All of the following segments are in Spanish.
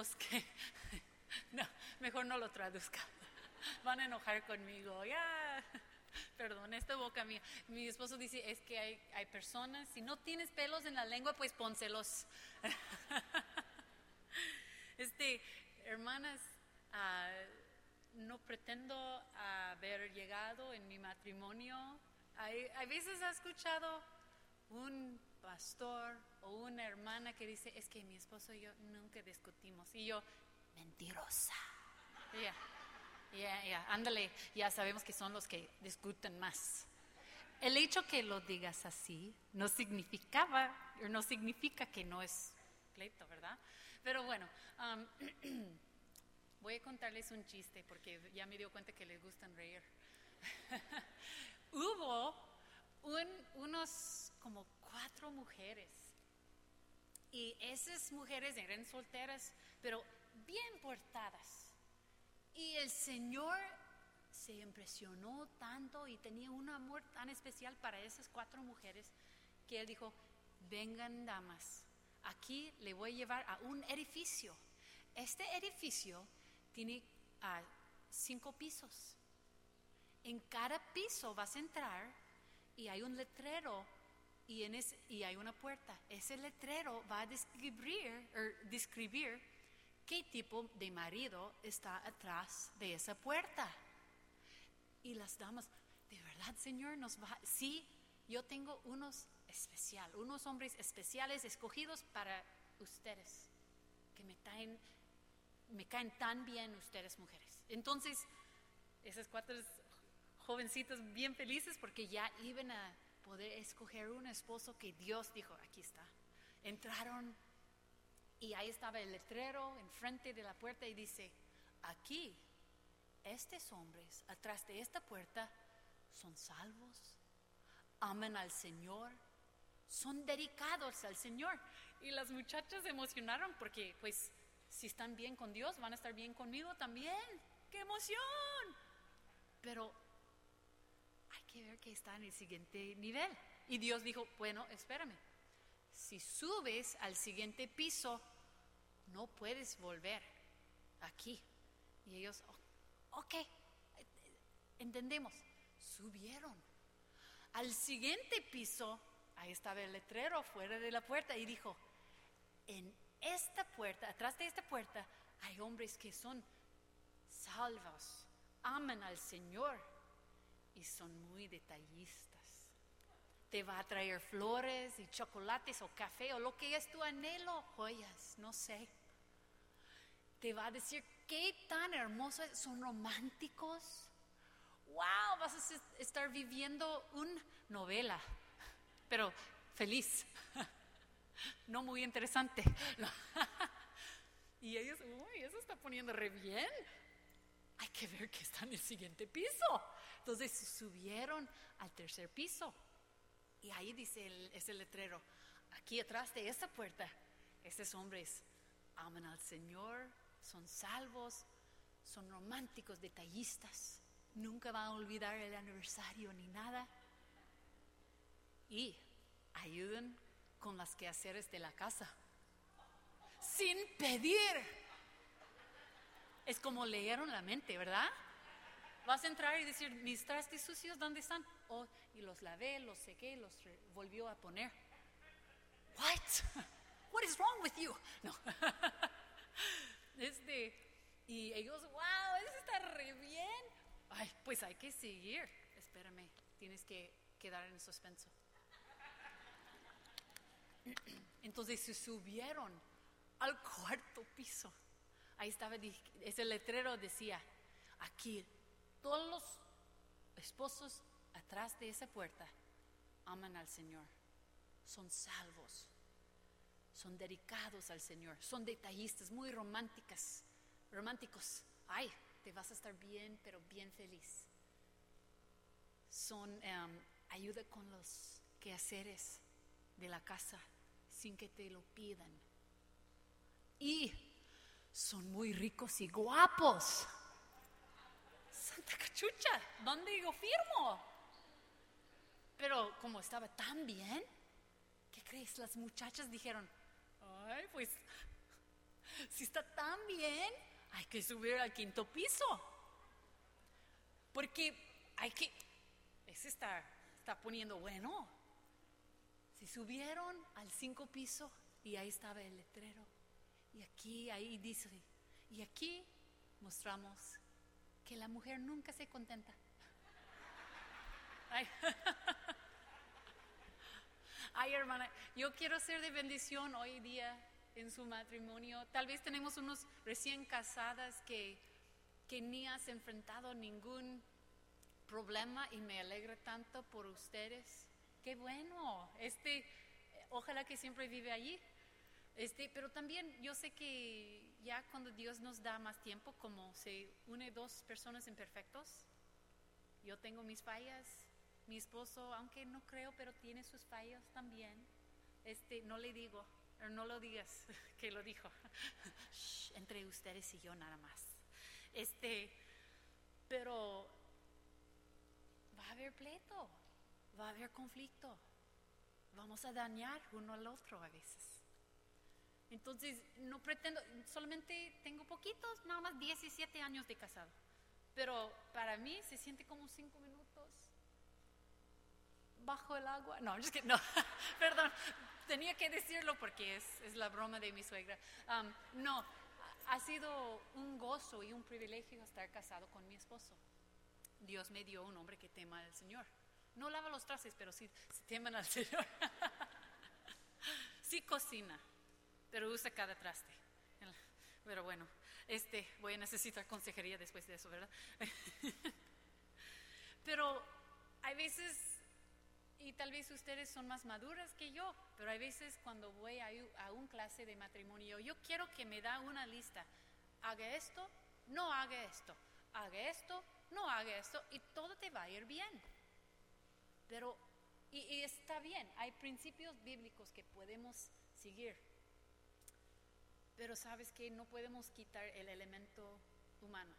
los que... No, mejor no lo traduzca. Van a enojar conmigo. Ya, perdón, esta boca mía. Mi esposo dice, es que hay, hay personas, si no tienes pelos en la lengua, pues pónselos. Este, hermanas, ah, no pretendo haber llegado en mi matrimonio. Hay, hay veces ha escuchado un pastor o una hermana que dice, es que mi esposo y yo nunca discutimos. Y yo, mentirosa. Ya, ya, ya, ándale, ya sabemos que son los que discuten más. El hecho que lo digas así no significaba, no significa que no es pleito, ¿verdad? Pero bueno, voy a contarles un chiste porque ya me dio cuenta que les gustan reír. Hubo unos como cuatro mujeres y esas mujeres eran solteras, pero bien portadas. Y el Señor se impresionó tanto y tenía un amor tan especial para esas cuatro mujeres que Él dijo, vengan damas, aquí le voy a llevar a un edificio. Este edificio tiene ah, cinco pisos. En cada piso vas a entrar y hay un letrero y, en y hay una puerta. Ese letrero va a describir, er, describir qué tipo de marido está atrás de esa puerta. Y las damas, ¿de verdad, Señor, nos va? Sí, yo tengo unos especial, unos hombres especiales escogidos para ustedes, que me caen, me caen tan bien ustedes mujeres. Entonces, esas cuatro jovencitos bien felices porque ya iban a poder escoger un esposo que Dios dijo, aquí está. Entraron y ahí estaba el letrero enfrente de la puerta y dice, aquí, estos hombres atrás de esta puerta son salvos, aman al Señor son dedicados al Señor. Y las muchachas se emocionaron porque pues si están bien con Dios, van a estar bien conmigo también. ¡Qué emoción! Pero que ver que está en el siguiente nivel. Y Dios dijo, bueno, espérame, si subes al siguiente piso, no puedes volver aquí. Y ellos, ok, entendemos, subieron. Al siguiente piso ahí estaba el letrero fuera de la puerta y dijo, en esta puerta, atrás de esta puerta, hay hombres que son salvos, aman al Señor y son muy detallistas. Te va a traer flores y chocolates o café o lo que es tu anhelo, joyas, no sé. Te va a decir qué tan hermosos son románticos. Wow, vas a estar viviendo una novela pero feliz, no muy interesante. y ellos, uy, eso está poniendo re bien. Hay que ver que está en el siguiente piso. Entonces subieron al tercer piso. Y ahí dice ese letrero, aquí atrás de esa puerta, estos hombres aman al Señor, son salvos, son románticos, detallistas, nunca van a olvidar el aniversario ni nada y ayuden con las quehaceres de la casa. Sin pedir. Es como leyeron la mente, ¿verdad? Vas a entrar y decir, mis trastes sucios, ¿dónde están? Oh, y los lavé, los sequé, los volvió a poner. What? What is wrong with you? No. Este, y ellos, wow, eso está re bien. Ay, pues hay que seguir. Espérame, tienes que quedar en suspenso. Entonces se subieron al cuarto piso. Ahí estaba, ese letrero decía, aquí todos los esposos atrás de esa puerta aman al Señor, son salvos, son dedicados al Señor, son detallistas, muy románticas, románticos. Ay, te vas a estar bien, pero bien feliz. Son em, ayuda con los quehaceres de la casa sin que te lo pidan. Y son muy ricos y guapos. Santa cachucha, ¿dónde yo firmo? Pero como estaba tan bien, ¿qué crees? Las muchachas dijeron, ay, pues si está tan bien, hay que subir al quinto piso. Porque hay que, ese está, está poniendo bueno. Si subieron al cinco piso y ahí estaba el letrero. Y aquí, ahí dice, y aquí mostramos que la mujer nunca se contenta. Ay. Hermana, yo quiero ser de bendición hoy día en su matrimonio. Tal vez tenemos unos recién casadas que, que ni has enfrentado ningún problema y me alegra tanto por ustedes. Qué bueno. Este, ojalá que siempre vive allí. Este, pero también yo sé que ya cuando Dios nos da más tiempo, como se une dos personas imperfectos, yo tengo mis fallas, mi esposo, aunque no creo, pero tiene sus fallas también. Este, no le digo, no lo digas que lo dijo. entre ustedes y yo nada más. Este, pero va a haber pleito, va a haber conflicto. Vamos a dañar uno al otro a veces. Entonces, no pretendo, solamente tengo poquitos, nada más 17 años de casado. Pero para mí se siente como cinco minutos bajo el agua. No, es que no, perdón, tenía que decirlo porque es, es la broma de mi suegra. no, ha sido un gozo y un privilegio estar casado con mi esposo. Dios me dio un hombre que tema al Señor. No lava los trastes, pero sí, sí teman al Señor. sí cocina, pero usa cada traste. Pero bueno, este, voy a necesitar consejería después de eso, ¿verdad? pero hay veces y tal vez ustedes son más maduras que yo, pero hay veces cuando voy a, a un clase de matrimonio, yo quiero que me da una lista. Haga esto, no haga esto. Haga esto, no haga esto, y todo te va a ir bien. Pero, y, y está bien, hay principios bíblicos que podemos seguir. Pero sabes que no podemos quitar el elemento humano.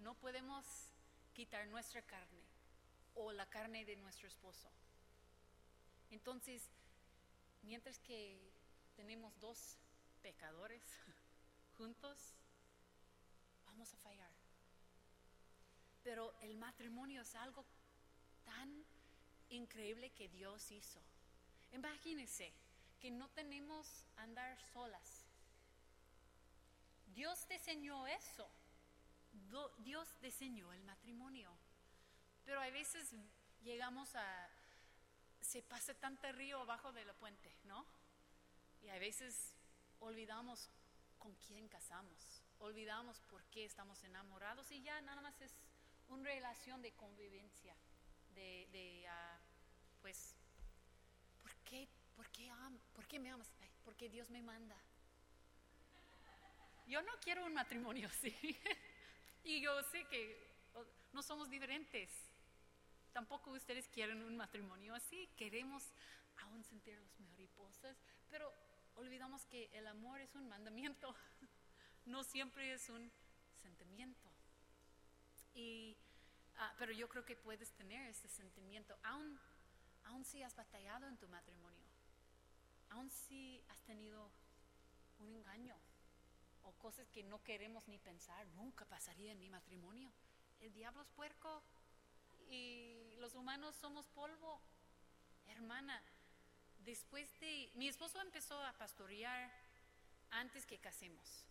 No podemos quitar nuestra carne o la carne de nuestro esposo. Entonces, mientras que tenemos dos pecadores juntos, vamos a fallar. Pero el matrimonio es algo tan increíble que Dios hizo. Imagínense que no tenemos andar solas. Dios diseñó eso. Dios diseñó el matrimonio. Pero a veces llegamos a, se pasa tanto río abajo de la puente, ¿no? Y a veces olvidamos con quién casamos, olvidamos por qué estamos enamorados y ya nada más es una relación de convivencia, de, uh, pues, ¿por qué, por, qué ¿por qué me amas? porque Dios me manda. Yo no quiero un matrimonio así. y yo sé que no somos diferentes. Tampoco ustedes quieren un matrimonio así. Queremos aún sentir las mariposas, pero olvidamos que el amor es un mandamiento, no siempre es un sentimiento. Y, ah, pero yo creo que puedes tener ese sentimiento, aún, aún si has batallado en tu matrimonio, aún si has tenido un engaño o cosas que no queremos ni pensar, nunca pasaría en mi matrimonio. El diablo es puerco, y los humanos somos polvo. Hermana, después de... Mi esposo empezó a pastorear antes que casemos.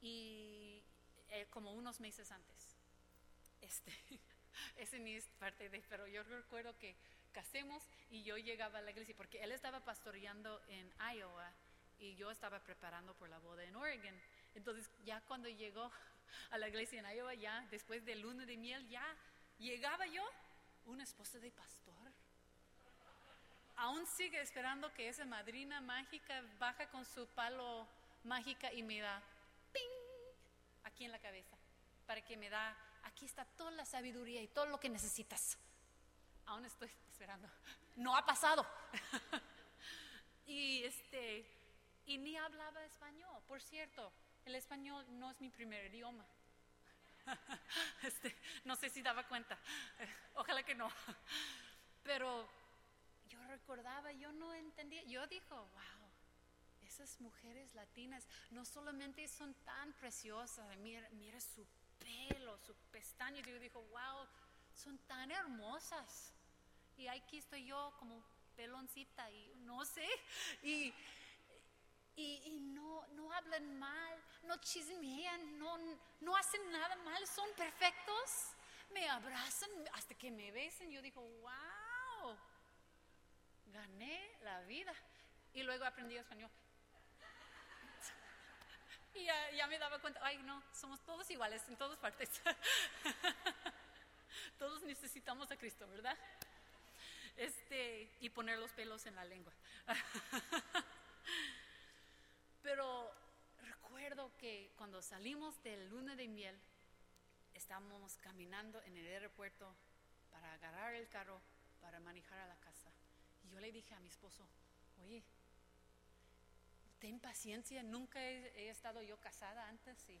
Y eh, como unos meses antes. Este, ese ni es parte de, pero yo recuerdo que casemos y yo llegaba a la iglesia porque él estaba pastoreando en Iowa y yo estaba preparando por la boda en Oregon. Entonces ya cuando llegó a la iglesia en Iowa, ya después del luna de miel, ya Llegaba yo, una esposa de pastor. Aún sigue esperando que esa madrina mágica baja con su palo mágica y me da ¡ping! aquí en la cabeza. Para que me da, aquí está toda la sabiduría y todo lo que necesitas. Aún estoy esperando. No ha pasado. y este, y ni hablaba español. Por cierto, el español no es mi primer idioma. Este, no sé si daba cuenta, ojalá que no. Pero yo recordaba, yo no entendía, yo dijo, wow, esas mujeres latinas no solamente son tan preciosas, mira, mira su pelo, su pestaña, yo digo, wow, son tan hermosas. Y aquí estoy yo como peloncita y no sé, y, y, no, no hablan mal, no chismean, no, no hacen nada mal, son perfectos, me abrazan hasta que me besen. Yo digo, wow, gané la vida. Y luego aprendí español. Y ya, me daba cuenta, ay no, somos todos iguales en todas partes. necesitamos a Cristo, ¿verdad? Este, y poner los pelos en la lengua. Pero recuerdo que cuando salimos del luna de miel, estábamos caminando en el aeropuerto para agarrar el carro para manejar a la casa. Y yo le dije a mi esposo, oye, ten paciencia, nunca he, estado yo casada antes y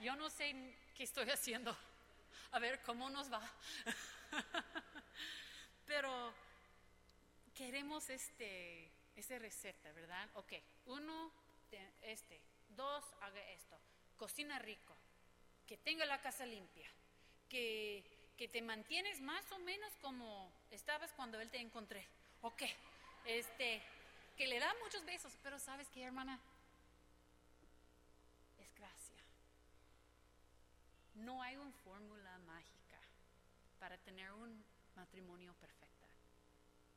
yo no sé qué estoy haciendo. A ver cómo nos va. Pero queremos este, esa receta, ¿verdad? Ok, uno, este, dos, haga esto. Cocina rico, que tenga la casa limpia, que, que te mantienes más o menos como estabas cuando él te encontré. Ok, este, que le da muchos besos, pero ¿sabes qué, hermana? Es gracia. No hay una fórmula mágica para tener un matrimonio perfecto,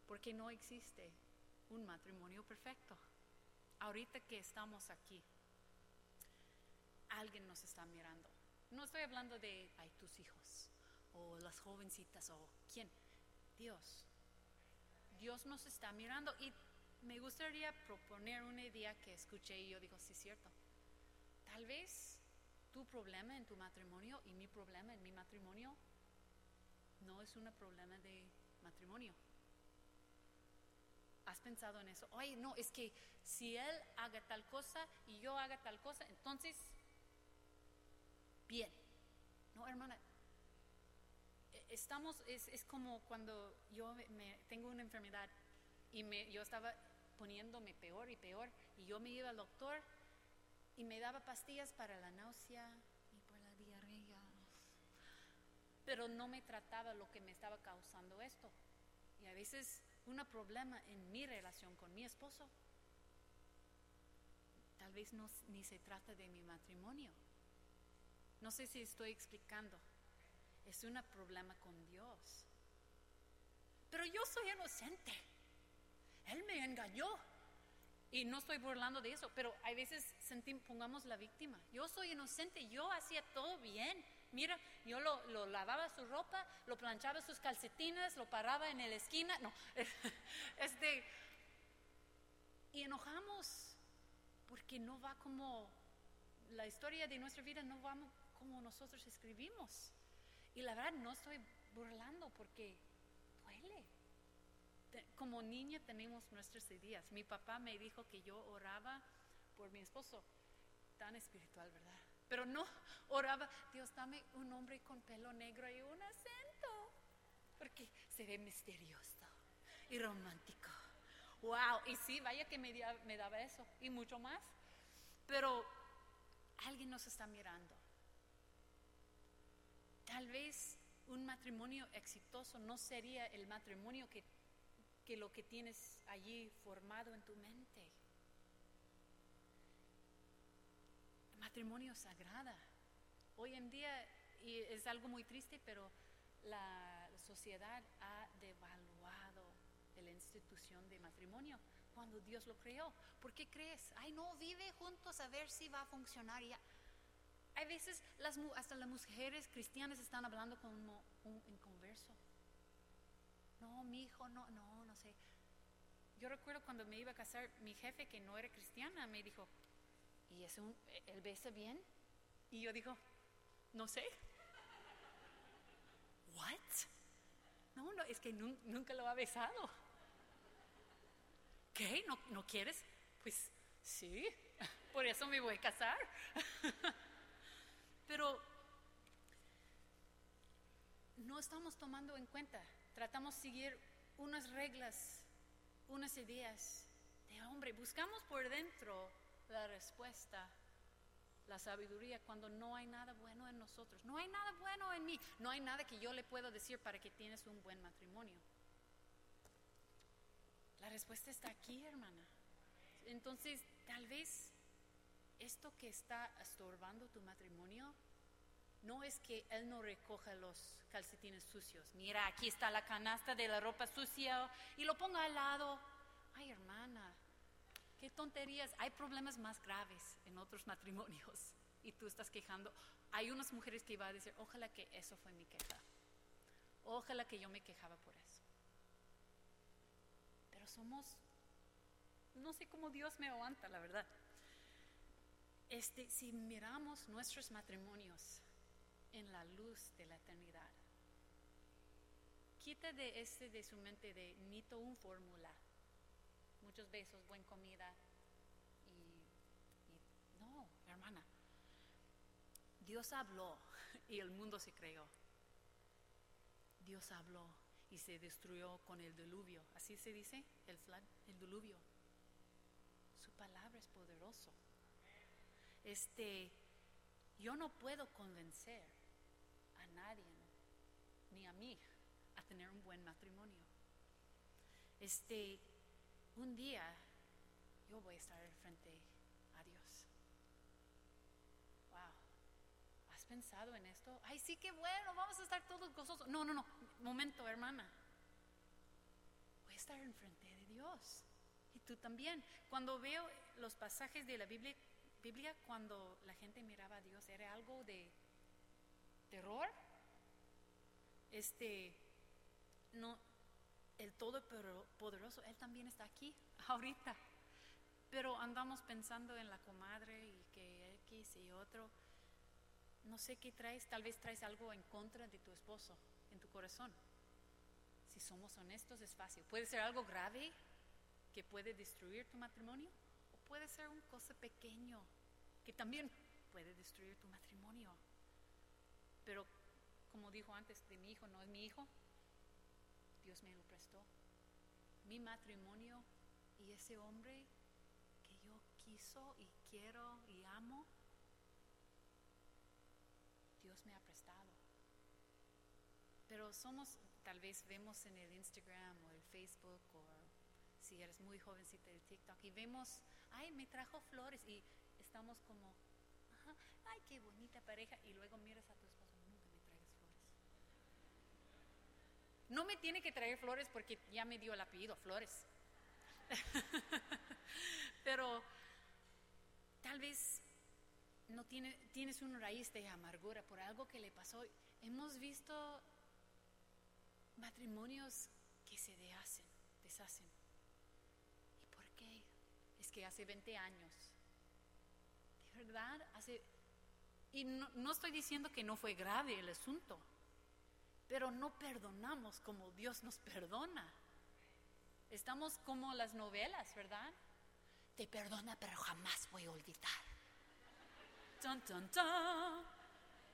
porque no existe un matrimonio perfecto. Ahorita que estamos aquí, alguien nos está mirando. No estoy hablando de ay, tus hijos o las jovencitas o quién. Dios. Dios nos está mirando y me gustaría proponer una idea que escuché y yo digo, sí es cierto. Tal vez tu problema en tu matrimonio y mi problema en mi matrimonio no es un problema de matrimonio. ¿Has pensado en eso? Oye, no, es que si él haga tal cosa y yo haga tal cosa, entonces, bien. No, hermana, e, estamos, es, es como cuando yo tengo una enfermedad y yo estaba poniéndome peor y peor. Y yo me iba al doctor y me daba pastillas para la náusea y para la diarrea. Pero no me trataba lo que me estaba causando esto. Y a veces un problema en mi relación con mi esposo, tal vez no, ni se trata de mi matrimonio. No sé si estoy explicando. Es un problema con Dios. Pero yo soy inocente. Él me engañó. Y no estoy burlando de eso, pero hay veces sentimos, pongamos la víctima. Yo soy inocente, yo hacía todo bien. Mira, yo lo, lavaba su ropa, lo planchaba sus calcetines, lo paraba en la esquina. No, este. Y enojamos porque no va como la historia de nuestra vida, no va como nosotros escribimos. Y la verdad, no estoy burlando porque duele como niña tenemos nuestras ideas. Mi papá me dijo que yo oraba por mi esposo, tan espiritual, ¿verdad? Pero no oraba, Dios, dame un hombre con pelo negro y un acento, porque se ve misterioso y romántico. Wow, y sí, vaya que me, me daba eso y mucho más. Pero alguien nos está mirando. Tal vez un matrimonio exitoso no sería el matrimonio que que lo que tienes allí formado en tu mente. Matrimonio sagrada. Hoy en día, y es algo muy triste, pero la sociedad ha devaluado la institución de matrimonio cuando Dios lo creó. ¿Por qué crees? Ay, no, vive juntos a ver si va a funcionar. Ya. Hay veces las, hasta las mujeres cristianas están hablando como un inconverso. No, mi hijo, no, no, sé. Yo recuerdo cuando me iba a casar, mi jefe, que no era cristiana, me dijo, ¿y es un, él besa bien? Y yo digo, no sé. ¿What? No, no, es que nunca lo ha besado. ¿Qué? ¿No, ¿No quieres? Pues sí, por eso me voy a casar. Pero no estamos tomando en cuenta tratamos de seguir unas reglas, unas ideas de hombre. Buscamos por dentro la respuesta, la sabiduría, cuando no hay nada bueno en nosotros. No hay nada bueno en mí. No hay nada que yo le pueda decir para que tienes un buen matrimonio. La respuesta está aquí, hermana. Entonces, tal vez esto que está estorbando tu matrimonio no es que él no recoja los calcetines sucios. Mira, aquí está la canasta de la ropa sucia y lo ponga al lado. Ay, hermana, qué tonterías. Hay problemas más graves en otros matrimonios y tú estás quejando. Hay unas mujeres que iban a decir, ojalá que eso fue mi queja. Ojalá que yo me quejaba por eso. Pero somos, no sé cómo Dios me aguanta, la verdad. Este, si miramos nuestros matrimonios en la luz de la eternidad, quita de este de su mente de nito un fórmula, muchos besos, buena comida y, no, hermana. Dios habló y el mundo se creó. Dios habló y se destruyó con el diluvio. Así se dice, el flood, el diluvio. Su palabra es poderoso. Este, yo no puedo convencer nadie, ni a mí, a tener un buen matrimonio. Este, un día yo voy a estar frente a Dios. Wow. ¿Has pensado en esto? Ay, sí, qué bueno, vamos a estar todos gozosos. No, no, no. Momento, hermana. Voy a estar enfrente de Dios. Y tú también. Cuando veo los pasajes de la Biblia Biblia cuando la gente miraba a Dios era algo de terror. Este, no, el Todopoderoso, Él también está aquí, ahorita. Pero andamos pensando en la comadre y que X y otro. No sé qué traes, tal vez traes algo en contra de tu esposo en tu corazón. Si somos honestos es fácil. Puede ser algo grave que puede destruir tu matrimonio o puede ser un cosa pequeño que también puede destruir tu matrimonio. Pero como dijo antes de mi hijo, no es mi hijo, Dios me lo prestó. Mi matrimonio y ese hombre que yo quiso y quiero y amo, Dios me ha prestado. Pero somos, tal vez vemos en el Instagram o el Facebook o si eres muy jovencita de TikTok y vemos, ay, me trajo flores y estamos como, ay, qué bonita pareja, y luego miras a tu esposo, nunca me traigas flores. No me tiene que traer flores porque ya me dio el apellido, Flores. Pero tal vez no tiene, tienes una raíz de amargura por algo que le pasó. Hemos visto matrimonios que se deshacen, deshacen. ¿Y por qué? Es que hace 20 años ¿verdad? Hace, y no, estoy diciendo que no fue grave el asunto, pero no perdonamos como Dios nos perdona. Estamos como las novelas, ¿verdad? Te perdona, pero jamás voy a olvidar.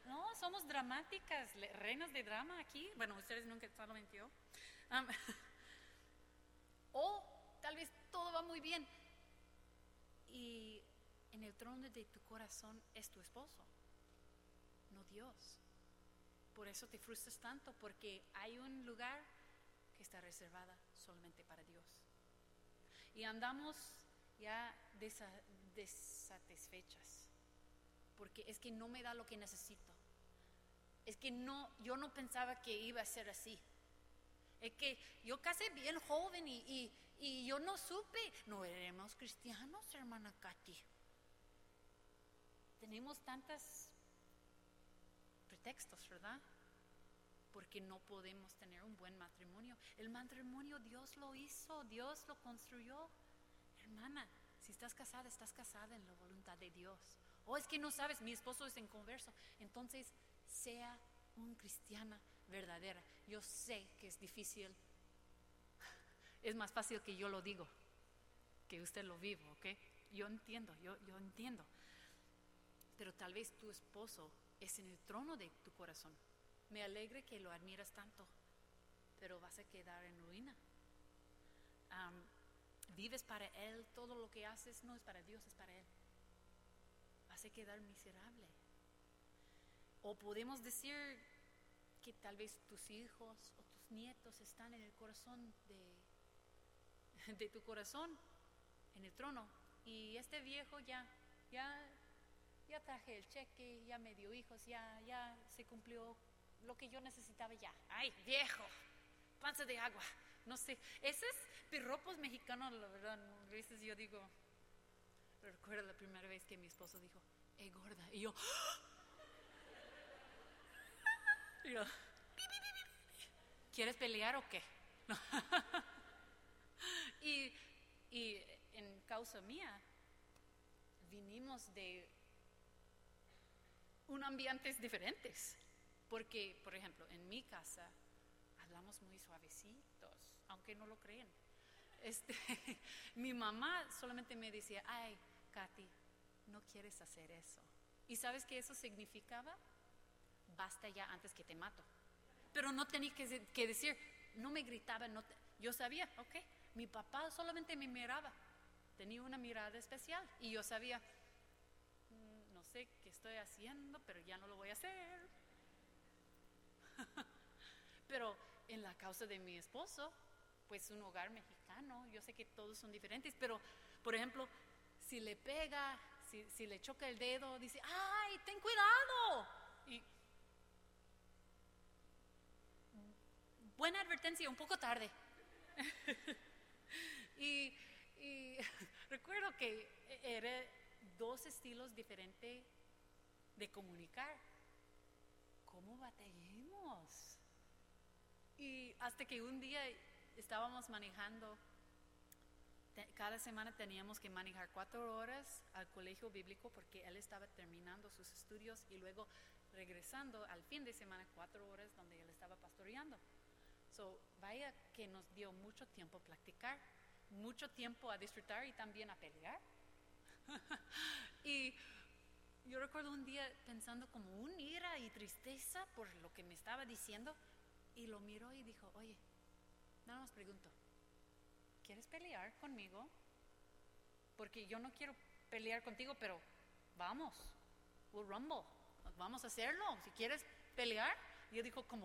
No, somos dramáticas, reinas de drama aquí. Bueno, ustedes nunca solamente yo. o tal vez todo va muy bien. Y en el trono de tu corazón es tu esposo, no Dios. Por eso te frustras tanto, porque hay un lugar que está reservada solamente para Dios. Y andamos ya desatisfechas, porque es que no me da lo que necesito. Es que no, yo no pensaba que iba a ser así. Es que yo casé bien joven y, y, y yo no supe, no éramos cristianos, hermana Katy tenemos tantos pretextos, ¿verdad? Porque no podemos tener un buen matrimonio. El matrimonio Dios lo hizo, Dios lo construyó. Hermana, si estás casada, estás casada en la voluntad de Dios. O es que no sabes, mi esposo es inconverso. Entonces, sea un cristiana verdadera. Yo sé que es difícil. Es más fácil que yo lo digo, que usted lo vive, ¿ok? Yo entiendo, yo, yo entiendo pero tal vez tu esposo es en el trono de tu corazón. Me alegre que lo admiras tanto, pero vas a quedar en ruina. vives para Él, todo lo que haces no es para Dios, es para Él. Vas a quedar miserable. O podemos decir que tal vez tus hijos o tus nietos están en el corazón de, de tu corazón, en el trono. Y este viejo ya, ya, ya traje el cheque, ya me dio hijos, ya, ya se cumplió lo que yo necesitaba ya. Ay, viejo, panza de agua. No sé, ese es piropos mexicanos, la verdad. A veces yo digo, recuerdo la primera vez que mi esposo dijo, hey gorda, y yo, y yo ¿quieres pelear o qué? y, y en causa mía, vinimos de un ambientes diferentes. Porque, por ejemplo, en mi casa hablamos muy suavecitos, aunque no lo creen. Este, mi mamá solamente me decía, ay, Katy, no quieres hacer eso. ¿Y sabes qué eso significaba? Basta ya antes que te mato. Pero no tenía que, que decir, no me gritaba, no yo sabía, ok, mi papá solamente me miraba, tenía una mirada especial y yo sabía, sé qué estoy haciendo, pero ya no lo voy a hacer. pero en la causa de mi esposo, pues un hogar mexicano, yo sé que todos son diferentes, pero por ejemplo, si le pega, si, si le choca el dedo, dice, ay, ten cuidado. Y buena advertencia, un poco tarde. y, recuerdo que eran dos estilos diferentes de comunicar. ¿Cómo batallemos? Y hasta que un día estábamos manejando, cada semana teníamos que manejar cuatro horas al colegio bíblico porque él estaba terminando sus estudios y luego regresando al fin de semana cuatro horas donde él estaba pastoreando. So, vaya que nos dio mucho tiempo a practicar, mucho tiempo a disfrutar y también a pelear. y yo recuerdo un día pensando como un ira y tristeza por lo que me estaba diciendo y lo miró y dijo, oye, nada más pregunto, ¿quieres pelear conmigo? Porque yo no quiero pelear contigo, pero vamos, we'll rumble, vamos a hacerlo. Si quieres pelear, yo dijo como,